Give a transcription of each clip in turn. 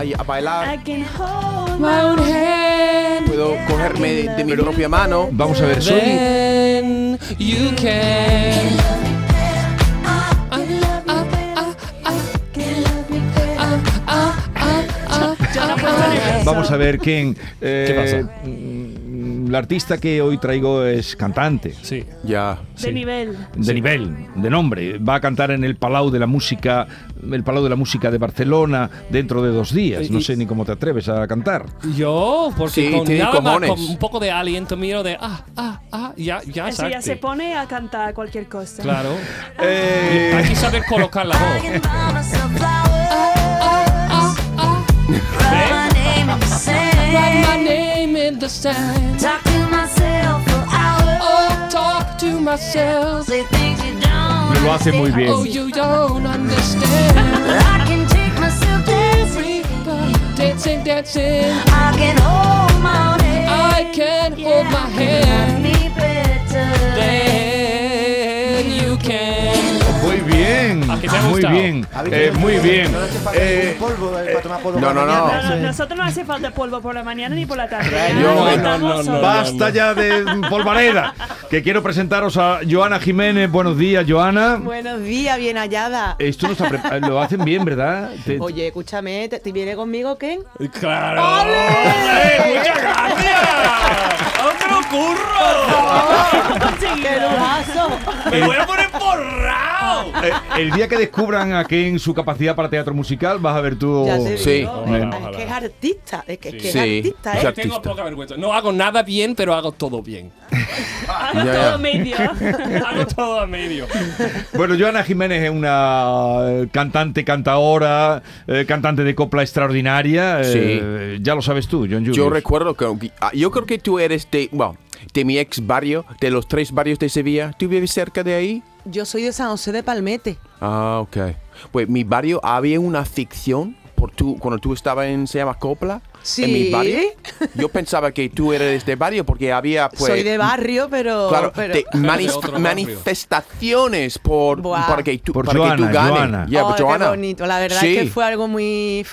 A, a bailar, I can hold my own hand. puedo cogerme de, de mi propia mano. Vamos a ver, you can. Vamos a ver quién... eh, ¿Qué pasa? La artista que hoy traigo es cantante. Sí. Ya. De nivel. De nivel, de nombre. Va a cantar en el Palau de la Música, el Palau de la Música de Barcelona dentro de dos días. No Y- sé ni cómo te atreves a cantar. Yo, porque Sí, con tiene nada con un poco de aliento mío de ah, ah, ah, ya, ya Eso ya se pone a cantar cualquier cosa. Claro. Eh, Hay que saber colocar la voz. Name in the sand. talk to myself for hours, Oh, talk to myself. say things you don't lo hace muy bien. Oh, you don't understand. I can take myself dancing. Dancing, dancing. I can hold my own hand. I can hold my Love hand. me better. Then you can. Muy bien, eh, muy bien. Eh, No, no, no. No, no, nosotros no hace falta polvo por la mañana ni por la tarde. Ya No, no, estamos no, no, solos. Basta ya de polvareda. Que quiero presentaros a Joana Jiménez. Buenos días, Joana. Buenos días, bien hallada. Esto no está pre- eh, lo hacen bien, ¿verdad? Te- Oye, escúchame, ¿te, te viene conmigo, Ken? ¡Claro! ¡Hombre, ¡Muchas gracias! ¡Otro curro! ¡Qué lujazo! ¡Me voy a poner porrao! eh, el día que descubran a Ken su capacidad para teatro musical, vas a ver tú. Ya te Sí. digo. Es que es artista, es que es, que Sí. es artista, Es ¿eh? artista. Tengo poca vergüenza. No hago nada bien, pero hago todo bien. Hago Ya, todo ya. medio. hago todo a medio. Bueno, Joana Jiménez es una eh, cantante, cantaora, eh, cantante de copla extraordinaria. eh, ya lo sabes tú, John Julius. Yo recuerdo que ah, yo creo que tú eres de, bueno, de mi ex barrio, de los tres barrios de Sevilla. ¿Tú vives cerca de ahí? Yo soy de San José de Palmete. Ah, ok. Pues mi barrio había una ficción por tu, cuando tú estabas en se llama Copla. En mi Sí. barrio. Yo pensaba que tú eres de barrio porque había pues soy de barrio, pero... Claro, pero... de barrio. manifestaciones por Buah. para que tú, Por para que tú ganes. Joana. Yeah, Oh, but qué bonito. La verdad Sí. es que fue algo muy...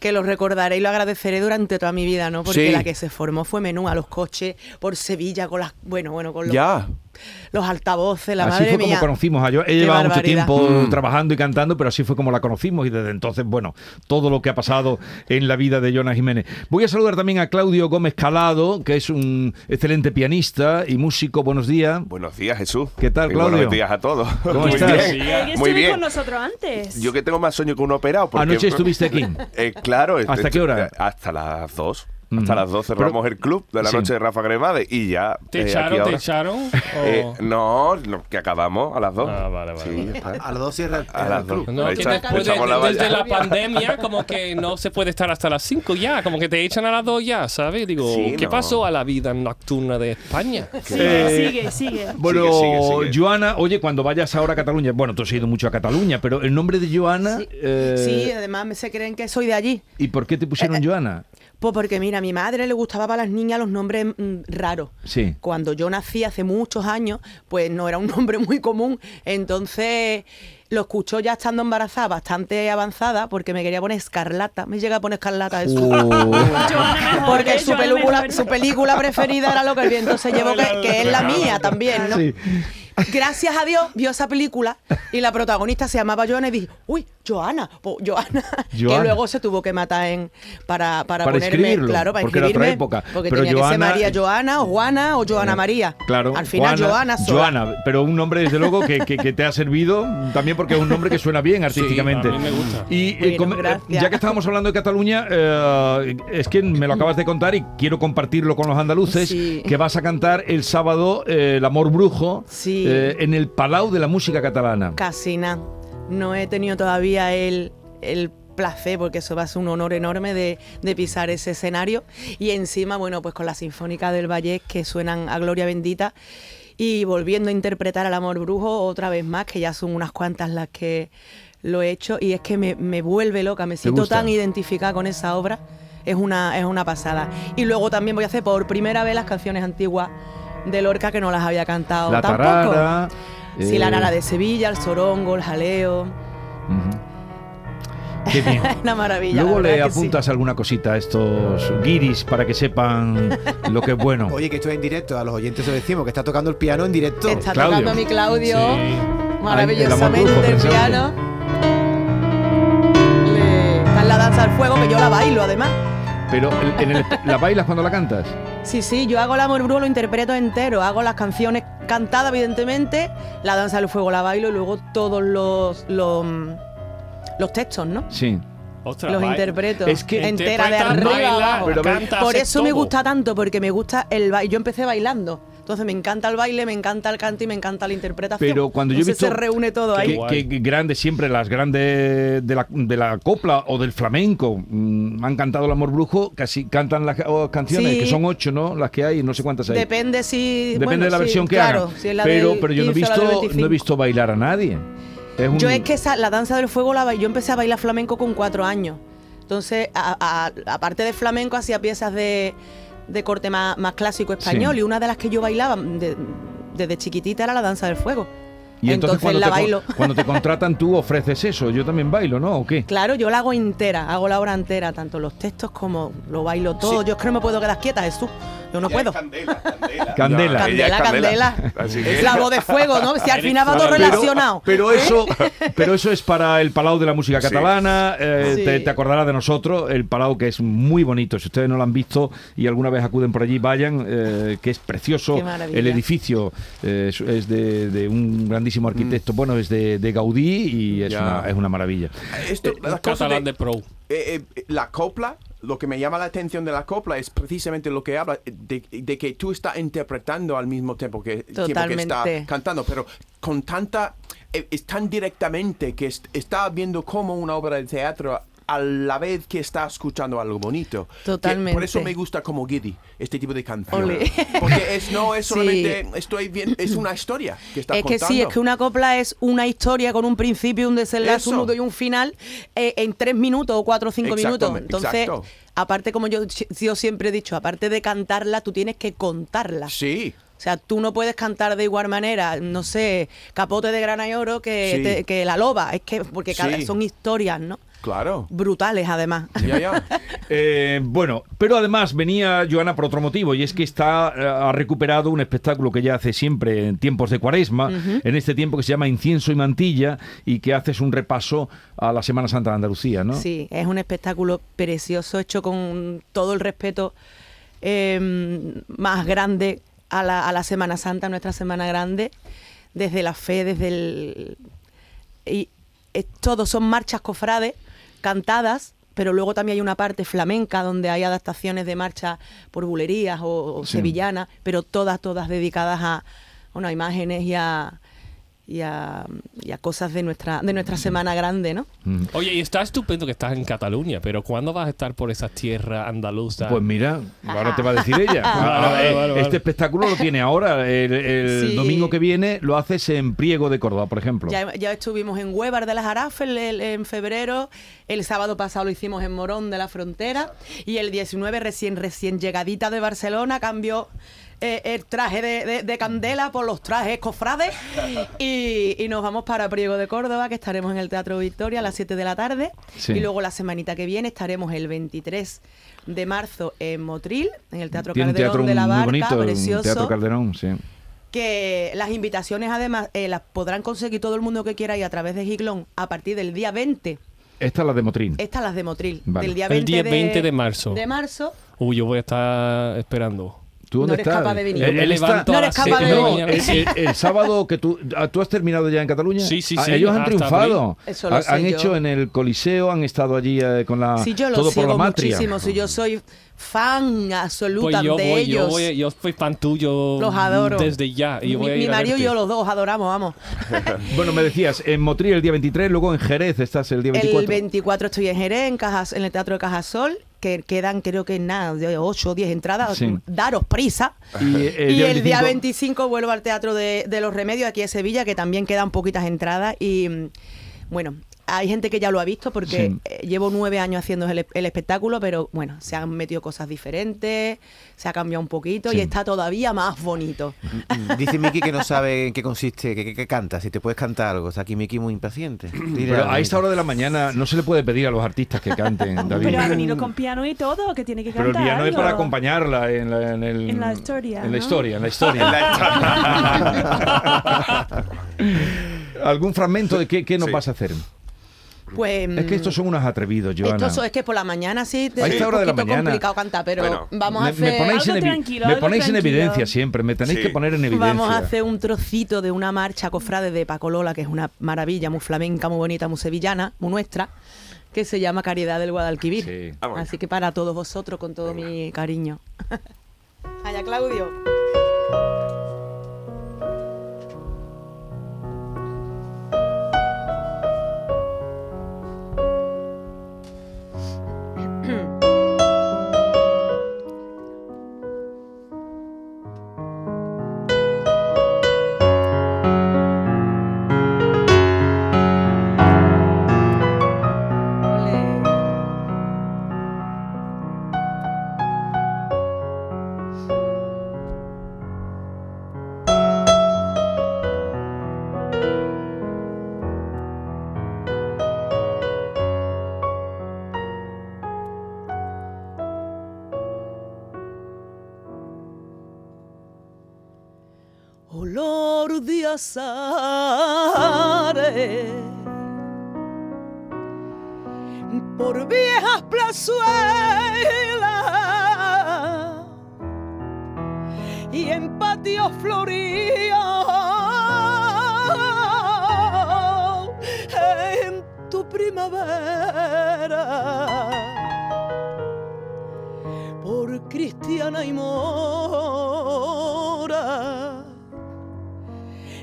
que lo recordaré y lo agradeceré durante toda mi vida, ¿no? Porque Sí. la que se formó fue menú a los coches por Sevilla con las... Bueno, bueno, con los, Ya. Los altavoces, la así madre fue mía. como conocimos a. Qué Ella llevaba mucho tiempo Mm. trabajando y cantando, pero así fue como la conocimos y desde entonces, bueno, todo lo que ha pasado en la vida de Joana Jiménez. Voy a saludar también a Claudio Gómez Calado, que es un excelente pianista y músico. Buenos días. Buenos días, Jesús. ¿Qué tal, Y Claudio? Buenos días a todos. ¿Cómo Muy estás? bien. Eh, Muy bien. con nosotros antes. Yo que tengo más sueño que un operado. porque- Anoche estuviste aquí. Eh, claro. ¿Hasta eh, qué hora? Hasta las dos. Hasta las dos Pero- cerramos el club de la Sí. noche de Rafa Gremade y ya. ¿Te eh, echaron? ¿Te ahora. echaron? Eh, no, no, que acabamos a las dos. Ah, vale, vale, Sí. A las dos cierra el, A las. No, que después de, la desde valla. la pandemia, como que no se puede estar hasta las 5 ya, como que te echan a las 2 ya, ¿sabes? Digo, Sí, ¿qué no. pasó a la vida nocturna de España? Sigue, sigue, sigue. Bueno, Sigue, sigue, sigue. Joana, oye, cuando vayas ahora a Cataluña, bueno, tú has ido mucho a Cataluña, pero el nombre de Joana, Sí. eh, Sí, además me se creen que soy de allí. ¿y por qué te pusieron Joana? Pues porque mira, a mi madre le gustaba para las niñas los nombres mm, raros. Sí. Cuando yo nací hace muchos años, pues no era un nombre muy común. Entonces lo escuchó ya estando embarazada, bastante avanzada, porque me quería poner escarlata. Me llega a poner escarlata de su. Joana mejor, Porque su película, su película preferida era lo que el viento se llevó, que, que es la mía también, ¿no? Sí. Gracias a Dios vio esa película y la protagonista se llamaba Joana y dije, uy, Joana, po- Joana, que Joana. luego se tuvo que matar en para, para, Para ponerme, escribirlo, claro, para porque era otra época. porque Pero tenía que ser Joana- María Joana o Juana o Joana María. Claro. Al final Joana sola. Joana, pero un nombre desde luego que, que- que te ha servido también porque es un nombre que suena bien artísticamente. a mí me gusta. Y eh, eh, ya que estábamos hablando de Cataluña, eh, es que me lo acabas de contar y quiero compartirlo con los andaluces, Sí. que vas a cantar el sábado eh, El Amor Brujo Sí. Eh, en el Palau de la Música Catalana. Casi nada. No he tenido todavía el, el placer, porque eso va a ser un honor enorme de, de pisar ese escenario. Y encima, bueno, pues con la Sinfónica del Valle que suenan a Gloria Bendita y volviendo a interpretar al amor brujo otra vez más, que ya son unas cuantas las que lo he hecho. Y es que me, me vuelve loca, me siento tan identificada con esa obra. Es una, es una pasada. Y luego también voy a hacer por primera vez las canciones antiguas de Lorca que no las había cantado La tampoco. tarara. Sí, la eh, nara de Sevilla, el sorongo, el jaleo. ujú. Qué bien. Una maravilla. Luego le sí. apuntas alguna cosita a estos guiris para que sepan lo que es bueno. Oye, que esto es en directo, a los oyentes os decimos que está tocando el piano en directo. Está Claudio. tocando mi Claudio maravillosamente el piano. Le- Está en la danza del fuego, que yo la bailo además. Pero en el- ¿la bailas cuando la cantas? Sí, sí, yo hago el amor brujo, lo interpreto entero. Hago las canciones cantadas, evidentemente. La danza del fuego la bailo y luego todos los, los, los textos, ¿no? Sí. Ostras, los baila. interpreto. Es que entera de arriba a baila, abajo. Pero ve- canta, Por eso me gusta tanto, porque me gusta el baile. Yo empecé bailando. Entonces me encanta el baile, me encanta el canto y me encanta la interpretación. Pero cuando yo he visto se reúne todo Qué ahí. que, que grandes, siempre las grandes de la, de la copla o del flamenco mm, han cantado el amor brujo, casi cantan las oh, canciones, Sí. que son ocho, ¿no? Las que hay, no sé cuántas hay. Depende si. Depende bueno, de la sí, versión que claro, hagan. si es la pero, del pero yo no he 15 o la del visto, no he 25. visto bailar a nadie. Es un- Yo es que esa, la danza del fuego la yo empecé a bailar flamenco con cuatro años. Entonces, aparte de flamenco, hacía piezas de, de corte más, más clásico español. Sí. Y una de las que yo bailaba de- desde chiquitita era la danza del fuego. y entonces, cuando, la te, bailo. cuando te contratan tú ofreces eso. Yo también bailo, ¿no? ¿O qué? Claro, yo la hago entera, hago la obra entera, tanto los textos como lo bailo todo. Yo es que no me puedo quedar quieta, Jesús. Yo no puedo. Candela, candela. Candela. ella es Candela, candela. Así que- Es la voz de fuego, ¿no? Si al final va todo Pero- relacionado. Pero eso, pero eso es para el Palau de la Música Sí. Catalana. eh, Sí. te, te acordarás de nosotros, el Palau que es muy bonito. Si ustedes no lo han visto y alguna vez acuden por allí, vayan, eh, que es precioso. Qué maravilla. El edificio eh, es, es de, de un grandísimo arquitecto. Bueno, es de, de Gaudí y es, una, es una maravilla. Esto, Un la cosa catalán de- de pro. eh, eh, la copla, lo que me llama la atención de la copla es precisamente lo que habla de, de que tú estás interpretando al mismo tiempo que, tiempo que está cantando, pero con tanta, eh, es tan directamente que est- está viendo como una obra de teatro a la vez que está escuchando algo bonito. Que Totalmente. por eso me gusta como Giddy, este tipo de canción. Porque es, no es Sí. solamente, estoy bien, es una historia que está Es que sí, es que una copla es una historia con un principio, un desenlace, un nudo y un final eh, en tres minutos o cuatro o cinco minutos. Entonces, exacto. aparte, como yo, yo siempre he dicho, aparte de cantarla, tú tienes que contarla. Sí. O sea, tú no puedes cantar de igual manera, no sé, Capote de Grana y Oro que, Sí. te- que La Loba. Es que, porque cada- Sí. son historias, ¿no? Claro. Brutales, además. Ya, ya. Eh, bueno, pero además venía Joana por otro motivo y es que está eh, ha recuperado un espectáculo que ya hace siempre en tiempos de Cuaresma, en este tiempo que se llama Incienso y Mantilla y que haces un repaso a la Semana Santa de Andalucía, ¿no? Sí, es un espectáculo precioso, hecho con todo el respeto eh, más grande a la, a la Semana Santa, nuestra Semana Grande, desde la fe, desde el... Y es- todos son marchas cofrades, cantadas, pero luego también hay una parte flamenca donde hay adaptaciones de marchas por bulerías o, o Sí. sevillanas, pero todas, todas dedicadas a, bueno, a imágenes y a, y a, y a cosas de nuestra, de nuestra Semana Grande, ¿no? Mm. Oye, y está estupendo que estás en Cataluña, pero ¿cuándo vas a estar por esas tierras andaluzas? Pues mira, ahora te va a decir ella. Ah, Vale, eh, vale, vale. Este espectáculo lo tiene ahora. El, el Sí. domingo que viene lo haces en Priego de Córdoba, por ejemplo. Ya, ya estuvimos en Huevar de las Arafes en febrero, el sábado pasado lo hicimos en Morón de la Frontera y el 19 recién recién llegadita de Barcelona cambió eh, el traje de, de- de candela por los trajes cofrades y, y nos vamos para Priego de Córdoba que estaremos en el Teatro Victoria a las 7 de la tarde Sí. y luego la semanita que viene estaremos el 23 de marzo en Motril, en el Teatro Tiene Calderón teatro de la muy Barca, bonito, un precioso Teatro Calderón, sí. que las invitaciones además eh, las podrán conseguir todo el mundo que quiera y a través de Giglón a partir del día 20. Esta es la de Motrín. Estas las de Motril. Vale. Del día El 20, día de, 20 de marzo. De marzo. Uy, yo voy a estar esperando. ¿Tú dónde No eres estás? capaz de venir. Él- Me él está- levanto No eres capaz de venir. mañana. el, el- el sábado que tú, ah, tú has terminado ya en Cataluña. Sí, sí, Ah, sí, Ellos han triunfado. Eso lo Ha- sé han yo. hecho en el Coliseo, han estado allí eh, con la Si yo lo todo por sigo la matria. muchísimo, si yo soy fan absoluta Pues yo de voy, yo ellos. voy, yo soy fan tuyo Los adoro. desde ya. Y mi mi marido y yo los dos adoramos, vamos. Bueno, me decías, en Motril el día 23, luego en Jerez estás el día 24. El 24 estoy en Jerez, en, Cajas, en el Teatro de Cajasol, que quedan creo que nada, de 8 o 10 entradas. Sí. Daros prisa. Y, eh, y el día 25 vuelvo al Teatro de, de los Remedios aquí en Sevilla, que también quedan poquitas entradas. Y mm, bueno, hay gente que ya lo ha visto porque Sí. eh, llevo nueve años haciendo el, el espectáculo, pero bueno, se han metido cosas diferentes, se ha cambiado un poquito Sí. y está todavía más bonito. Dice Miki que no sabe en qué consiste, que, que- que canta, si te puedes cantar algo. Está aquí Miki muy impaciente. Dile Pero a esta hora de la mañana no se le puede pedir a los artistas que canten, David. Pero ha venido con piano y todo, que tiene que Pero cantar el piano es para acompañarla en la, en el- En la historia, En la historia, en la historia. ¿Algún fragmento de qué, qué nos Sí. vas a hacer? Pues Es que estos son unos atrevidos, Joana. Esto es que por la mañana sí, A esta hora de la un poquito mañana. complicado cantar, pero Bueno, vamos a me, hacer me ponéis, en, Algo tranquilo, me algo ponéis en evidencia siempre, me tenéis Sí. que poner en evidencia. Vamos a hacer un trocito de una marcha cofrade de Paco Lola, que es una maravilla, muy flamenca, muy bonita, muy sevillana, muy nuestra, que se llama Caridad del Guadalquivir. Sí. Ah, bueno. Así que para todos vosotros, con todo mi cariño. Allá, Claudio. Olor de azares por viejas plazuelas y en patios floríos en tu primavera. Por Cristiana y Mora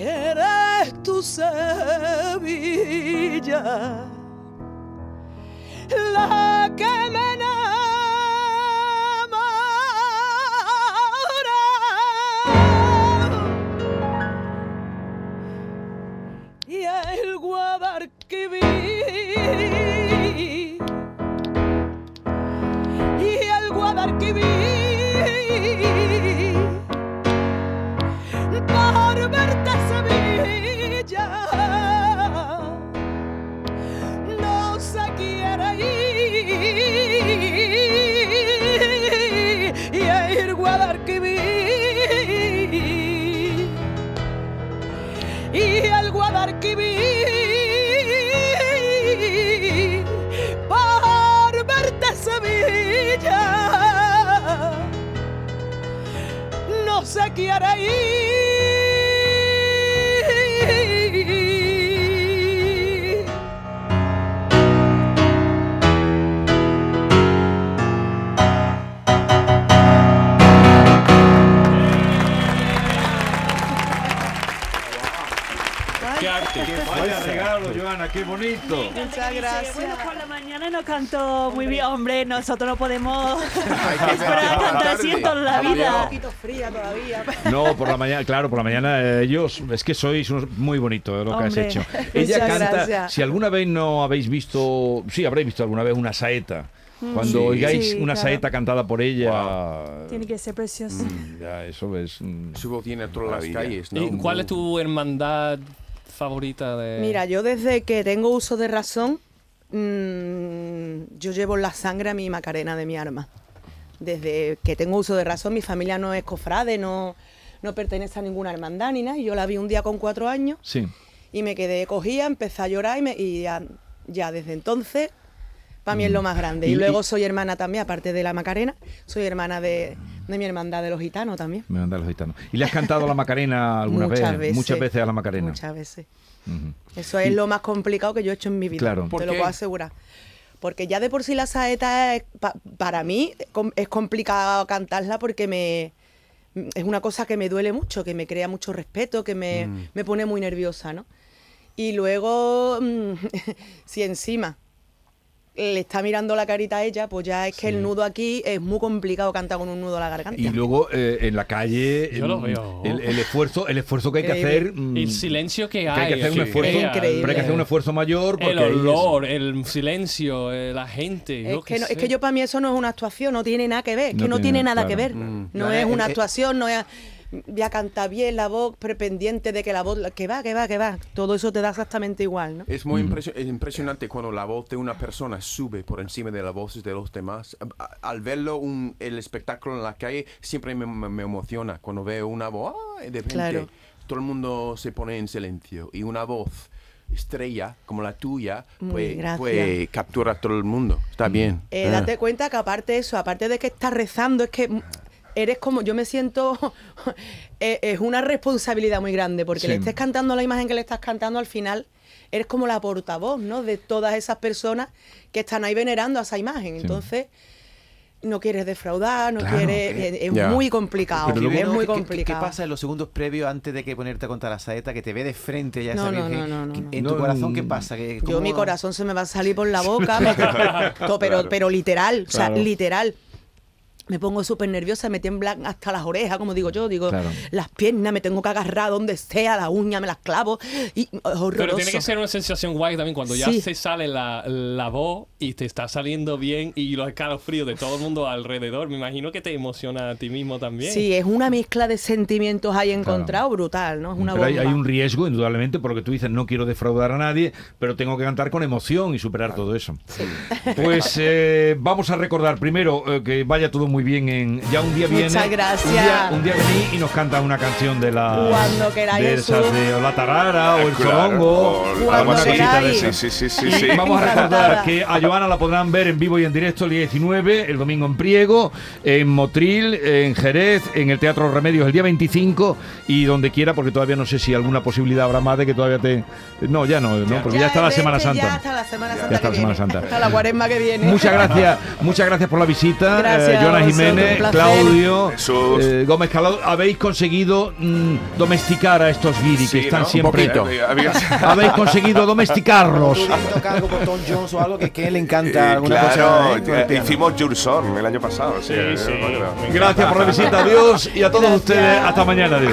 eres tu Sevilla la que me ir. Qué arte. Vaya regalo, Joana, qué bonito. Muchas gracias. Bueno, por la mañana no cantó muy bien. Hombre, nosotros no podemos esperar a cantar así en toda la vida. Un poquito fría todavía. No, por la mañana, claro, por la mañana eh, ellos, es que sois unos- muy bonito lo que has hecho. Ella Muchas canta, gracias. si alguna vez no habéis visto, sí, habréis visto alguna vez una saeta. Cuando Sí. oigáis Sí, una claro. saeta cantada por ella, Tiene que ser precioso. ya, eso es... mm, Su voz tiene todas las calles, ¿no? ¿Y cuál es tu hermandad favorita de...? Mira, yo desde que tengo uso de razón, mm, yo llevo la sangre a mi Macarena de mi arma. Desde que tengo uso de razón, mi familia no es cofrade, no, no pertenece a ninguna hermandad ni nada. Y yo la vi un día con cuatro años Sí. y me quedé cogida, empecé a llorar y, me- y ya, ya desde entonces, para mí es lo más grande. Y- Y, luego y- soy hermana también, aparte de la Macarena, soy hermana de, de mi hermandad de los gitanos también. Me mandan los gitanos. ¿Y le has cantado a la Macarena alguna Muchas vez? veces. Muchas veces a la Macarena. Muchas veces. Eso es lo más complicado que yo he hecho en mi vida. Claro. Te ¿Por lo puedo asegurar. Porque ya de por sí la saeta es, pa- para mí es complicado cantarla porque me es una cosa que me duele mucho, que me crea mucho respeto, que me, me pone muy nerviosa, ¿no? Y luego, mm, si encima le está mirando la carita a ella, pues ya es que el nudo aquí es muy complicado cantar con un nudo a la garganta. Y luego eh, en la calle Yo lo mm, veo. El, el esfuerzo, el esfuerzo que hay que hacer. mm, El silencio que que hay. hay que hacer un esfuerzo. Increíble. Pero hay que hacer un esfuerzo mayor porque El es- olor, el silencio, eh, la gente. Es yo que, no- es que yo para mí eso no es una actuación, no tiene nada que ver, es No que no tiene, tiene nada claro. que ver. Mm. No No, es eh, una actuación, no es voy a cantar bien la voz, pre- pendiente de que la voz, que va, que va, que va. Todo eso te da exactamente igual, ¿no? Es muy impresio- es impresionante cuando la voz de una persona sube por encima de las voces de los demás. Al verlo un- el espectáculo en la calle siempre me, me- me emociona cuando veo una voz ¡ah! de repente Claro. todo el mundo se pone en silencio y una voz estrella como la tuya pues, pues captura a todo el mundo. Está bien. Eh, Ah. Date cuenta que aparte de eso, aparte de que estás rezando, es que mm, eres como, yo me siento, eh, es una responsabilidad muy grande, porque Sí. le estés cantando la imagen que le estás cantando, al final eres como la portavoz, ¿no? De todas esas personas que están ahí venerando a esa imagen. Entonces, no quieres defraudar, no Claro. quieres, es, es muy complicado, Pero es muy ¿Qué- qué- complicado. ¿Qué pasa en los segundos previos antes de que ponerte a contar la saeta, que te ve de frente ya No, esa no, virgen? no, no, no, ¿Qué- no. ¿En No, tu corazón qué pasa? ¿Qué- Yo mi corazón se me va a salir por la boca, me- pero, Claro. pero literal, o sea, literal. Me pongo súper nerviosa, me tiemblan hasta las orejas, como digo yo, digo, Claro. las piernas me tengo que agarrar donde sea, la uña me las clavo y es horroroso. Pero tiene que ser una sensación guay también cuando ya Sí. se sale la, la voz y te está saliendo bien y los escalofríos de todo el mundo alrededor. Me imagino que te emociona a ti mismo también. Sí, es una mezcla de sentimientos ahí encontrado brutal, ¿no? Es una Pero hay, hay un riesgo, indudablemente, porque tú dices no quiero defraudar a nadie, pero tengo que cantar con emoción y superar todo eso. Pues eh, vamos a recordar primero eh, que vaya todo muy bien en ya un día viene. Muchas gracias. Un día, un día venís y nos canta una canción de la Cuando queráis, de esas de o la tarara o el Claro, sorongo, o Cuando alguna cosita de queráis. esas. Sí, sí, sí, sí, Y sí. vamos a recordar que a Joana la podrán ver en vivo y en directo el día 19, el domingo en Priego, en Motril, en Jerez, en el Teatro Remedios el día 25 y donde quiera, porque todavía no sé si alguna posibilidad habrá más de que todavía te... No, ya no, ¿no? porque ya, está la Semana Ya Santa. hasta la Semana Santa. Ya está la Semana. Santa. Hasta la cuaresma que viene. Muchas gracias, muchas gracias por la visita, Gracias eh, Jiménez, un. Claudio, Jesús. eh, Gómez Calado. Habéis conseguido mm, domesticar a estos guiri Sí, que están ¿no? siempre. poquito. Había- Habéis conseguido domesticarlos. Tú vienes a tocar algo por Tom Jones o algo que, que le encanta Eh, alguna claro, cosa. ¿eh? Con el eh, piano. hicimos Jurson el año pasado. Sí, sí. bueno, Gracias por la visita, adiós y a todos Gracias. ustedes hasta mañana, adiós.